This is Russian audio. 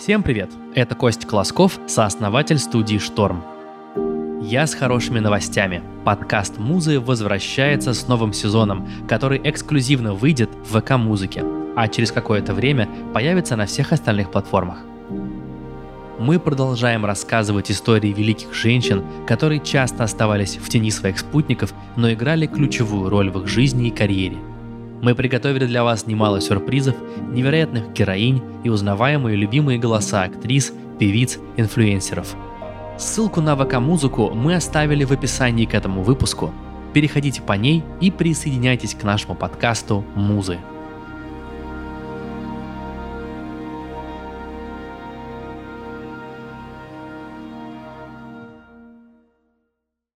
Всем привет! Это Кость Колосков, сооснователь студии «Шторм». Я с хорошими новостями. Подкаст «Музы» возвращается с новым сезоном, который эксклюзивно выйдет в ВК-музыке, а через какое-то время появится на всех остальных платформах. Мы продолжаем рассказывать истории великих женщин, которые часто оставались в тени своих спутников, но играли ключевую роль в их жизни и карьере – мы приготовили для вас немало сюрпризов, невероятных героинь и узнаваемые любимые голоса актрис, певиц, инфлюенсеров. Ссылку на ВК-музыку мы оставили в описании к этому выпуску. Переходите по ней и присоединяйтесь к нашему подкасту «Музы».